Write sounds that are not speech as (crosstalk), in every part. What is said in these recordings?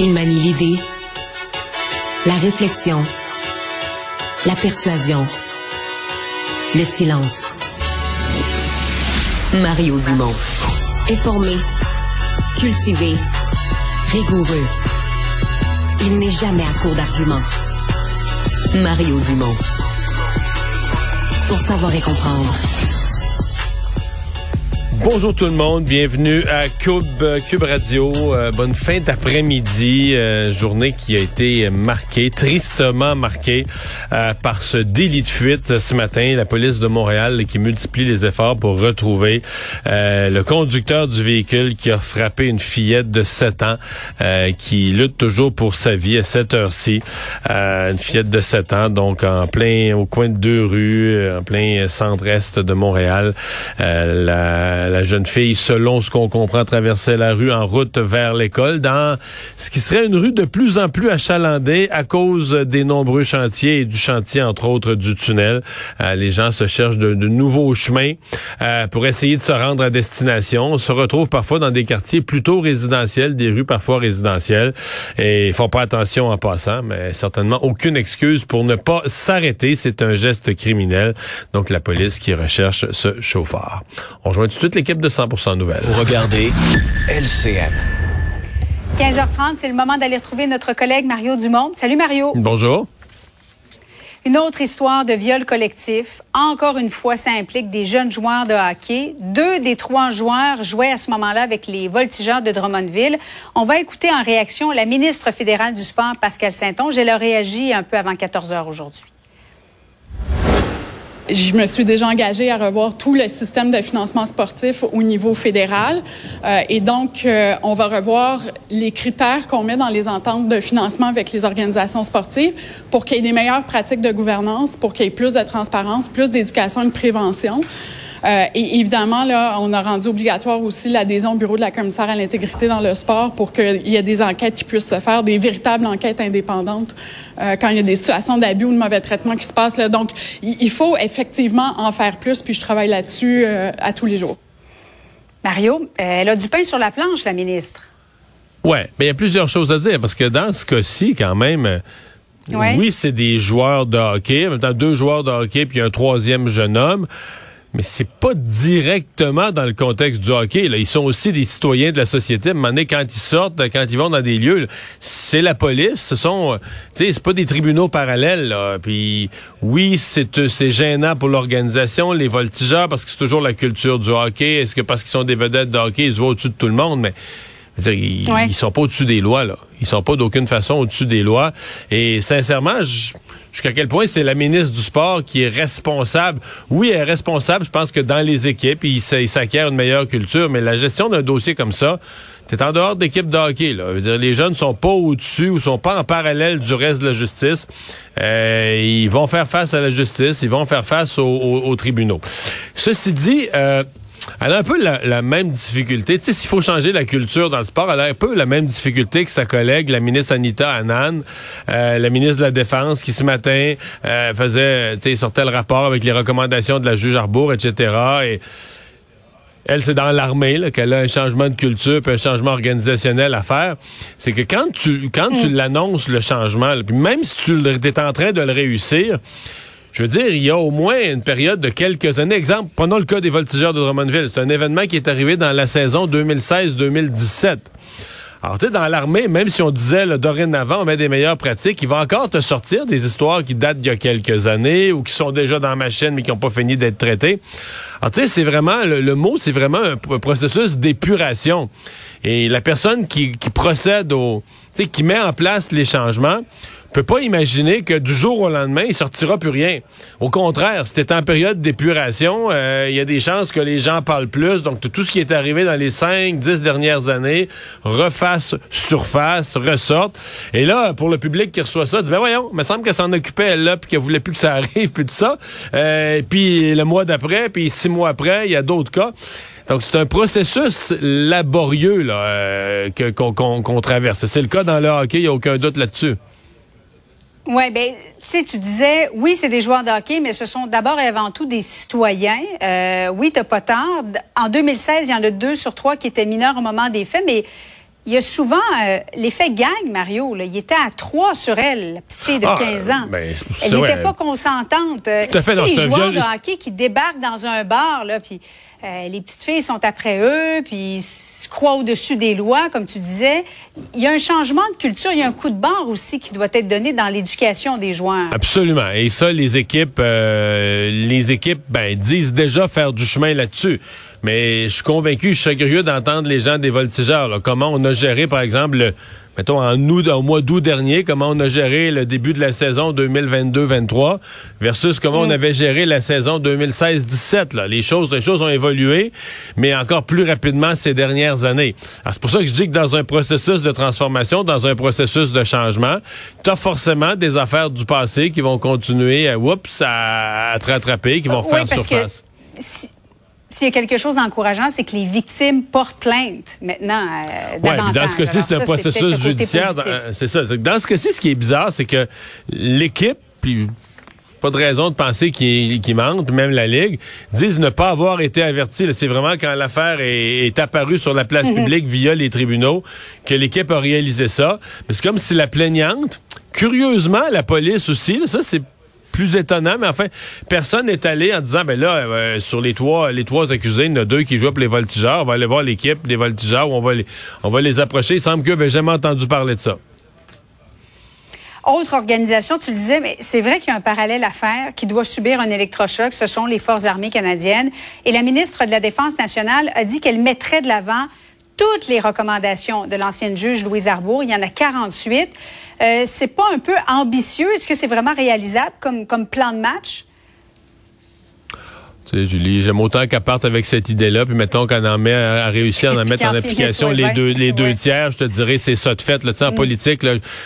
Il manie l'idée, la réflexion, la persuasion, le silence. Mario Dumont. Informé, cultivé, rigoureux. Il n'est jamais à court d'arguments. Mario Dumont. Pour savoir et comprendre. Bonjour tout le monde, bienvenue à Cube, Cube Radio. Euh, bonne fin d'après-midi, euh, journée qui a été marquée, tristement marquée euh, par ce délit de fuite ce matin. La police de Montréal qui multiplie les efforts pour retrouver le conducteur du véhicule qui a frappé une fillette de 7 ans qui lutte toujours pour sa vie à cette heure-ci. une fillette de 7 ans, donc en plein au coin de deux rues, en plein centre-est de Montréal. La jeune fille, selon ce qu'on comprend, traversait la rue en route vers l'école dans ce qui serait une rue de plus en plus achalandée à cause des nombreux chantiers et du chantier, entre autres, du tunnel. Euh, les gens se cherchent de, nouveaux chemins euh, pour essayer de se rendre à destination. On se retrouve parfois dans des quartiers plutôt résidentiels, des rues parfois résidentielles. Et ils font pas attention en passant, mais certainement aucune excuse pour ne pas s'arrêter. C'est un geste criminel. Donc la police qui recherche ce chauffeur. On rejoint tout de suite l'équipe de 100% Nouvelles. Vous regardez LCN. 15h30, c'est le moment d'aller retrouver notre collègue Mario Dumont. Salut Mario. Bonjour. Une autre histoire de viol collectif. Encore une fois, ça implique des jeunes joueurs de hockey. Deux des trois joueurs jouaient à ce moment-là avec les voltigeurs de Drummondville. On va écouter en réaction la ministre fédérale du Sport, Pascal Saint-Onge. Elle a réagi un peu avant 14 heures aujourd'hui je me suis déjà engagée à revoir tout le système de financement sportif au niveau fédéral. Euh, et donc, euh, on va revoir les critères qu'on met dans les ententes de financement avec les organisations sportives pour qu'il y ait des meilleures pratiques de gouvernance, pour qu'il y ait plus de transparence, plus d'éducation et de prévention. Euh, et évidemment, là, on a rendu obligatoire aussi l'adhésion au bureau de la commissaire à l'intégrité dans le sport pour qu'il y ait des enquêtes qui puissent se faire, des véritables enquêtes indépendantes euh, quand il y a des situations d'abus ou de mauvais traitement qui se passent. Là. Donc, il faut effectivement en faire plus, puis je travaille là-dessus euh, à tous les jours. Mario, elle a du pain sur la planche, la ministre. Ouais, mais il y a plusieurs choses à dire parce que dans ce cas-ci, quand même. Oui, c'est des joueurs de hockey, en même temps deux joueurs de hockey puis un troisième jeune homme mais c'est pas directement dans le contexte du hockey. Là. Ils sont aussi des citoyens de la société. À un moment donné, quand ils sortent, quand ils vont dans des lieux, c'est la police. Ce sont, tu sais, c'est pas des tribunaux parallèles. Là. Puis oui, c'est euh, c'est gênant pour l'organisation, les voltigeurs, parce que c'est toujours la culture du hockey. Est-ce que parce qu'ils sont des vedettes de hockey, ils se voient au-dessus de tout le monde, mais ils, ils sont pas au-dessus des lois là. Ils sont pas d'aucune façon au-dessus des lois. Et sincèrement, je jusqu'à quel point c'est la ministre du Sport qui est responsable. Oui, elle est responsable, je pense que dans les équipes, il, s'acquiert une meilleure culture, mais la gestion d'un dossier comme ça, t'es en dehors d'équipe de hockey. Là. dire, les jeunes sont pas au-dessus ou sont pas en parallèle du reste de la justice. Euh, ils vont faire face à la justice, ils vont faire face aux, tribunaux. Ceci dit, euh, elle a un peu la, même difficulté. Tu sais, s'il faut changer la culture dans le sport, elle a un peu la même difficulté que sa collègue, la ministre Anita Annan, euh, la ministre de la Défense, qui ce matin euh, faisait, tu sais, sortait le rapport avec les recommandations de la juge Arbour, etc. Et elle, c'est dans l'armée qu'elle a un changement de culture puis un changement organisationnel à faire. C'est que quand tu quand tu mm. l'annonces le changement, puis même si tu es en train de le réussir, je veux dire, il y a au moins une période de quelques années. Exemple, prenons le cas des voltigeurs de Drummondville. C'est un événement qui est arrivé dans la saison 2016-2017. Alors, tu sais, dans l'armée, même si on disait là, dorénavant, on met des meilleures pratiques, il va encore te sortir des histoires qui datent d'il y a quelques années ou qui sont déjà dans ma chaîne mais qui n'ont pas fini d'être traitées. Alors, tu sais, c'est vraiment, le, mot, c'est vraiment un, processus d'épuration. Et la personne qui, qui procède au, tu sais, qui met en place les changements, peut pas imaginer que du jour au lendemain, il sortira plus rien. Au contraire, c'était en période d'épuration. Euh, il y a des chances que les gens parlent plus. Donc, tout ce qui est arrivé dans les cinq, dix dernières années refasse surface, ressorte. Et là, pour le public qui reçoit ça, dit, ben voyons, il me semble qu'elle s'en occupait, là, puis qu'elle voulait plus que ça (laughs) arrive, puis tout ça. Euh, puis le mois d'après, puis six mois après, il y a d'autres cas. Donc, c'est un processus laborieux là, euh, qu'on traverse. C'est le cas dans le hockey, il n'y a aucun doute là-dessus. Oui, ben, tu sais, tu disais, oui, c'est des joueurs de hockey, mais ce sont d'abord et avant tout des citoyens. Euh, oui, t'as pas tard. En 2016, il y en a deux sur trois qui étaient mineurs au moment des faits, mais il y a souvent euh, l'effet gang, Mario. Là. Il était à trois sur elle, la petite fille de 15 ah, ans. Ben, elle n'était pas consentante. Tout à fait. de hockey qui débarquent dans un bar, là, puis euh, les petites filles sont après eux, puis ils se croient au-dessus des lois, comme tu disais. Il y a un changement de culture, il y a un coup de barre aussi qui doit être donné dans l'éducation des joueurs. Absolument. Et ça, les équipes, euh, les équipes, ben, disent déjà faire du chemin là-dessus. Mais je suis convaincu, je suis curieux d'entendre les gens des voltigeurs. comment on a géré, par exemple, le, mettons, en août, au mois d'août dernier, comment on a géré le début de la saison 2022-23 versus comment on mm. avait géré la saison 2016-17. Les choses, les choses ont évolué, mais encore plus rapidement ces dernières années. C'est pour ça que je dis que dans un processus de transformation, dans un processus de changement, tu as forcément des affaires du passé qui vont continuer à, oups, à, te rattraper, qui vont faire surface. S'il y a quelque chose d'encourageant, c'est que les victimes portent plainte maintenant. Euh, ouais, dans ce cas-ci, c'est un processus judiciaire. Euh, c'est ça. Dans ce cas-ci, ce qui est bizarre, c'est que l'équipe, puis pas de raison de penser qu'ils qu mentent, même la Ligue, disent ne pas avoir été avertis. C'est vraiment quand l'affaire est, apparue sur la place mhm. publique via les tribunaux que l'équipe a réalisé ça. Mais c'est comme si la plaignante, curieusement, la police aussi, ça c'est plus étonnant, mais enfin, personne n'est allé en disant, ben là, euh, sur les trois, les trois accusés, il y en a deux qui jouent pour les voltigeurs. On va aller voir l'équipe des voltigeurs on va les, on va les approcher. Il semble qu'eux n'avaient jamais entendu parler de ça. Autre organisation, tu le disais, mais c'est vrai qu'il y a un parallèle à faire qui doit subir un électrochoc. Ce sont les Forces armées canadiennes. Et la ministre de la Défense nationale a dit qu'elle mettrait de l'avant toutes les recommandations de l'ancienne juge Louise Arbour. Il y en a 48. Euh, c'est pas un peu ambitieux? Est-ce que c'est vraiment réalisable comme, comme plan de match? Julie, j'aime autant qu'elle parte avec cette idée-là, puis mettons qu'on en met à, réussir à en mettre en application les deux les deux tiers, je te dirais c'est ça de fait. Là, en mm. politique,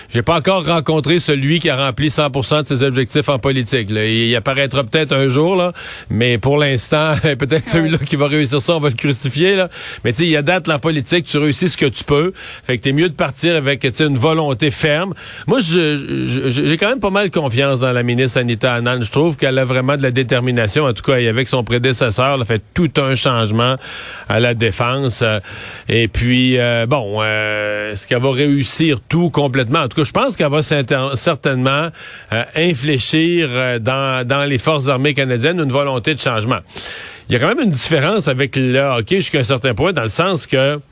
j'ai pas encore rencontré celui qui a rempli 100% de ses objectifs en politique. Là. Il, apparaîtra peut-être un jour, là, mais pour l'instant, (laughs) peut-être celui-là qui va réussir ça, on va le crucifier. Là. Mais tu sais, il y a date en politique, tu réussis ce que tu peux. Fait que t'es mieux de partir avec une volonté ferme. Moi, j'ai quand même pas mal confiance dans la ministre Anita Anand. Je trouve qu'elle a vraiment de la détermination, en tout cas, avec son son prédécesseur a fait tout un changement à la défense. Euh, et puis, euh, bon, euh, est-ce qu'elle va réussir tout complètement? En tout cas, je pense qu'elle va certainement infléchir dans, dans les forces armées canadiennes une volonté de changement. Il y a quand même une différence avec le hockey jusqu'à un certain point, dans le sens que, tu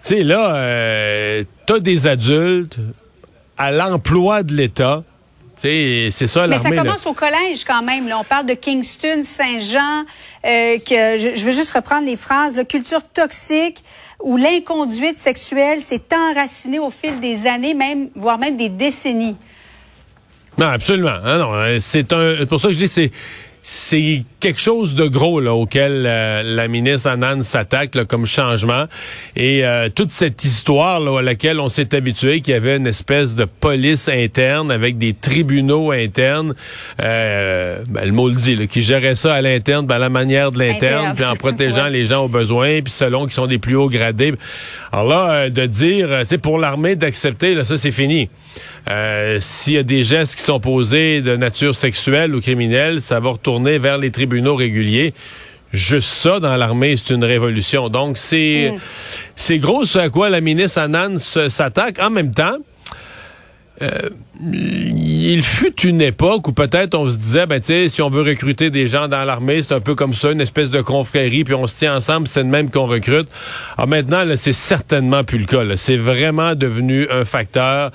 sais, là, t'as des adultes à l'emploi de l'État c'est ça Mais ça commence au collège quand même. On parle de Kingston, Saint-Jean, euh, que je, veux juste reprendre les phrases. La culture toxique où l'inconduite sexuelle s'est enracinée au fil des années, même voire même des décennies. Non, absolument. Ah non, euh, c'est un. Pour ça que je dis c'est c'est quelque chose de gros là, auquel euh, la ministre Anand s'attaque comme changement. Et euh, toute cette histoire là, à laquelle on s'est habitué, qu'il y avait une espèce de police interne avec des tribunaux internes, euh, ben, le mot le dit, là, qui gérait ça à l'interne, ben, à la manière de l'interne, puis en protégeant (laughs) les gens aux besoins, puis selon qui sont des plus hauts gradés. Alors là, de dire, tu sais, pour l'armée d'accepter, là, ça c'est fini. Euh, s'il y a des gestes qui sont posés de nature sexuelle ou criminelle, ça va retourner vers les tribunaux réguliers. Juste ça, dans l'armée, c'est une révolution. Donc, c'est mm. c'est gros ce à quoi la ministre Annan s'attaque. En même temps, euh, il fut une époque où peut-être on se disait, ben tu sais, si on veut recruter des gens dans l'armée, c'est un peu comme ça, une espèce de confrérie, puis on se tient ensemble, c'est le même qu'on recrute. Alors maintenant, là, c'est certainement plus le cas. C'est vraiment devenu un facteur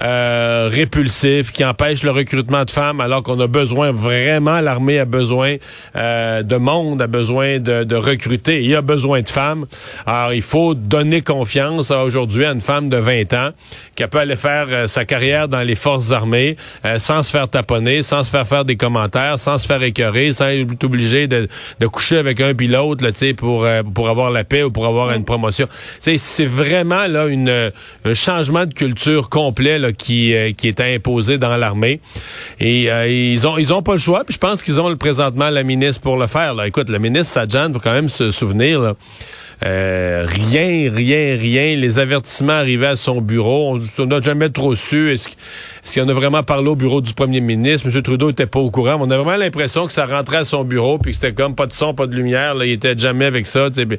euh, répulsif qui empêche le recrutement de femmes, alors qu'on a besoin vraiment, l'armée a besoin euh, de monde, a besoin de, de recruter, il a besoin de femmes. Alors il faut donner confiance aujourd'hui à une femme de 20 ans qui peut aller faire sa carrière dans les armées euh, sans se faire taponner, sans se faire faire des commentaires, sans se faire écœurer, sans être obligé de, de coucher avec un pilote là, pour euh, pour avoir la paix ou pour avoir une promotion. C'est vraiment là une un changement de culture complet là, qui euh, qui est imposé dans l'armée et ils ont ils ont pas le choix. Puis je pense qu'ils ont présentement la ministre pour le faire. Là. Écoute, la ministre Sajjan, faut quand même se souvenir. Là, rien, rien, rien. Les avertissements arrivaient à son bureau. On n'a jamais trop su. Est-ce qu'il en a vraiment parlé au bureau du premier ministre? M. Trudeau était pas au courant. On a vraiment l'impression que ça rentrait à son bureau puis que c'était comme pas de son, pas de lumière. Là, il était jamais avec ça. Il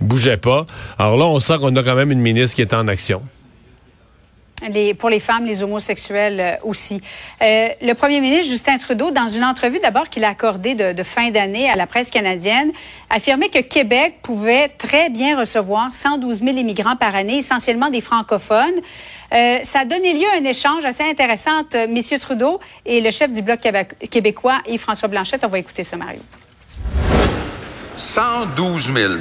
bougeait pas. Alors là, on sent qu'on a quand même une ministre qui est en action pour les femmes, les homosexuels euh, aussi. Euh, le premier ministre Justin Trudeau, dans une entrevue d'abord qu'il a accordée de, fin d'année à la presse canadienne, affirmait que Québec pouvait très bien recevoir 112 000 immigrants par année, essentiellement des francophones. Euh, ça a donné lieu à un échange assez intéressant entre M. Trudeau et le chef du Bloc québécois, Yves-François Blanchette. On va écouter ça, Mario. 112 000.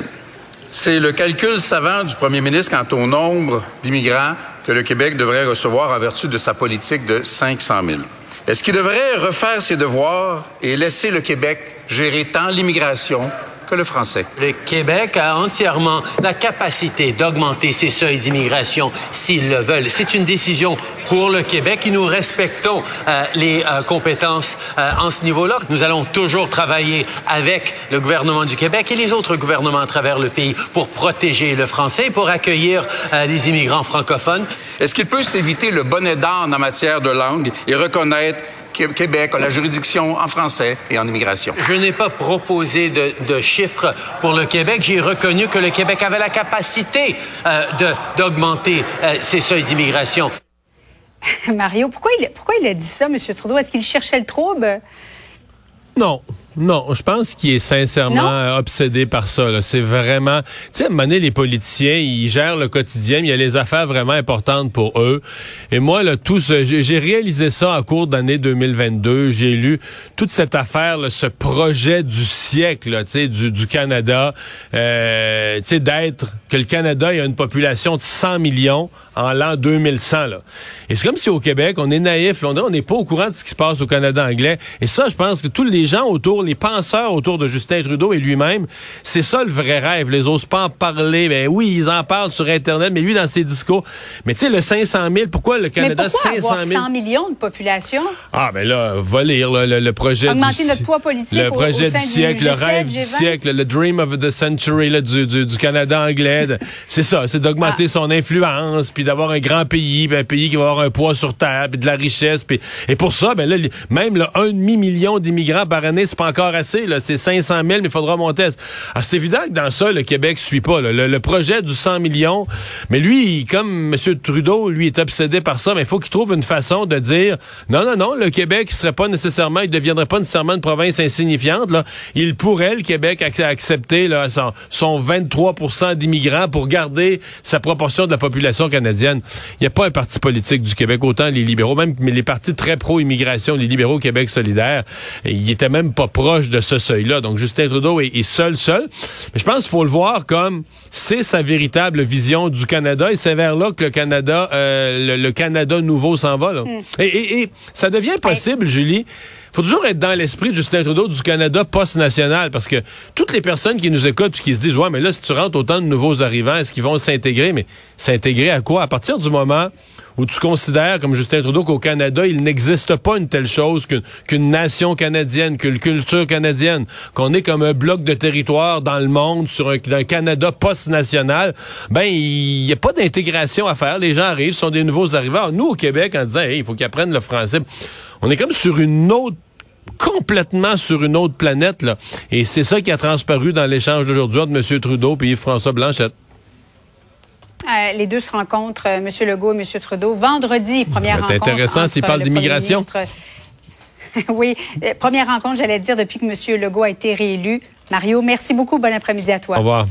C'est le calcul savant du premier ministre quant au nombre d'immigrants que le Québec devrait recevoir en vertu de sa politique de 500 000. Est-ce qu'il devrait refaire ses devoirs et laisser le Québec gérer tant l'immigration le français. Le Québec a entièrement la capacité d'augmenter ses seuils d'immigration s'ils le veulent. C'est une décision pour le Québec et nous respectons euh, les euh, compétences euh, en ce niveau-là. Nous allons toujours travailler avec le gouvernement du Québec et les autres gouvernements à travers le pays pour protéger le français et pour accueillir des immigrants francophones. Est-ce qu'il peut s'éviter le bonnet d'âne en matière de langue et reconnaître Québec a la juridiction en français et en immigration. Je n'ai pas proposé de, chiffres pour le Québec. J'ai reconnu que le Québec avait la capacité euh, d'augmenter euh, ses seuils d'immigration. (laughs) Mario, pourquoi il, pourquoi il a dit ça, M. Trudeau? Est-ce qu'il cherchait le trouble? Non. Non, je pense qu'il est sincèrement euh, obsédé par ça. C'est vraiment, tu sais, à un moment donné, les politiciens, ils gèrent le quotidien, mais il y a les affaires vraiment importantes pour eux. Et moi, là, tout j'ai réalisé ça en cours d'année 2022. J'ai lu toute cette affaire, ce projet du siècle, tu sais, du, du Canada, euh, tu sais, d'être que le Canada il a une population de 100 millions en l'an 2100. Là. Et c'est comme si au Québec, on est naïf, on n'est pas au courant de ce qui se passe au Canada anglais. Et ça, je pense que tous les gens autour, les penseurs autour de Justin Trudeau et lui-même, c'est ça le vrai rêve. Les osent pas en parler. Ben oui, ils en parlent sur Internet, mais lui, dans ses discours. Mais tu sais, le 500 000, pourquoi le Canada mais pourquoi 500 000? 100 millions de population? Ah, ben là, va lire le, projet Augmenter notre poids politique Le projet du siècle, le rêve du siècle, le dream of the century du, du, Canada anglais. c'est ça, c'est d'augmenter ah. son influence, puis d'avoir un grand pays, un pays qui va avoir un poids sur terre, puis de la richesse. Puis, et pour ça, ben là, même le 1,5 million d'immigrants par année, c'est pas encore assez. Là, c'est 500 000, mais il faudra monter. Ah, c'est évident que dans ça, le Québec suit pas. Le, projet du 100 millions, mais lui, comme M. Trudeau, lui, est obsédé par ça, mais il faut qu'il trouve une façon de dire non, non, non, le Québec serait pas nécessairement, il deviendrait pas nécessairement une province insignifiante. Là. Il pourrait, le Québec, accepter là, son, son 23% d'immigrants pour garder sa proportion de la population canadienne. Il n'y a pas un parti politique du Québec, autant les libéraux, même mais les partis très pro-immigration, les libéraux Québec solidaire, ils étaient même pas proches de ce seuil-là. Donc Justin Trudeau est, seul, seul. Mais je pense qu'il faut le voir comme c'est sa véritable vision du Canada et c'est vers là que le Canada, euh, le, Canada nouveau s'en va. Là. Hmm. Et, et, ça devient possible, Julie faut toujours être dans l'esprit de Justin Trudeau du Canada post-national parce que toutes les personnes qui nous écoutent et qui se disent ouais mais là si tu rentres autant de nouveaux arrivants est-ce qu'ils vont s'intégrer? Mais s'intégrer à quoi? À partir du moment où tu considères comme Justin Trudeau qu'au Canada il n'existe pas une telle chose qu'une nation canadienne qu'une culture canadienne? Qu'on est comme un bloc de territoire dans le monde sur un, Canada post-national? Ben il n'y a pas d'intégration à faire les gens arrivent sont des nouveaux arrivants nous au Québec en disant il faut qu'ils apprennent le français on est comme sur une autre complètement sur une autre planète. Là. Et c'est ça qui a transparu dans l'échange d'aujourd'hui entre M. Trudeau et François Blanchette. Euh, les deux se rencontrent, euh, M. Legault et M. Trudeau, vendredi, première rencontre. C'est intéressant s'ils parlent d'immigration. (laughs) oui, euh, première rencontre, j'allais dire, depuis que M. Legault a été réélu. Mario, merci beaucoup. Bon après-midi à toi. Au revoir.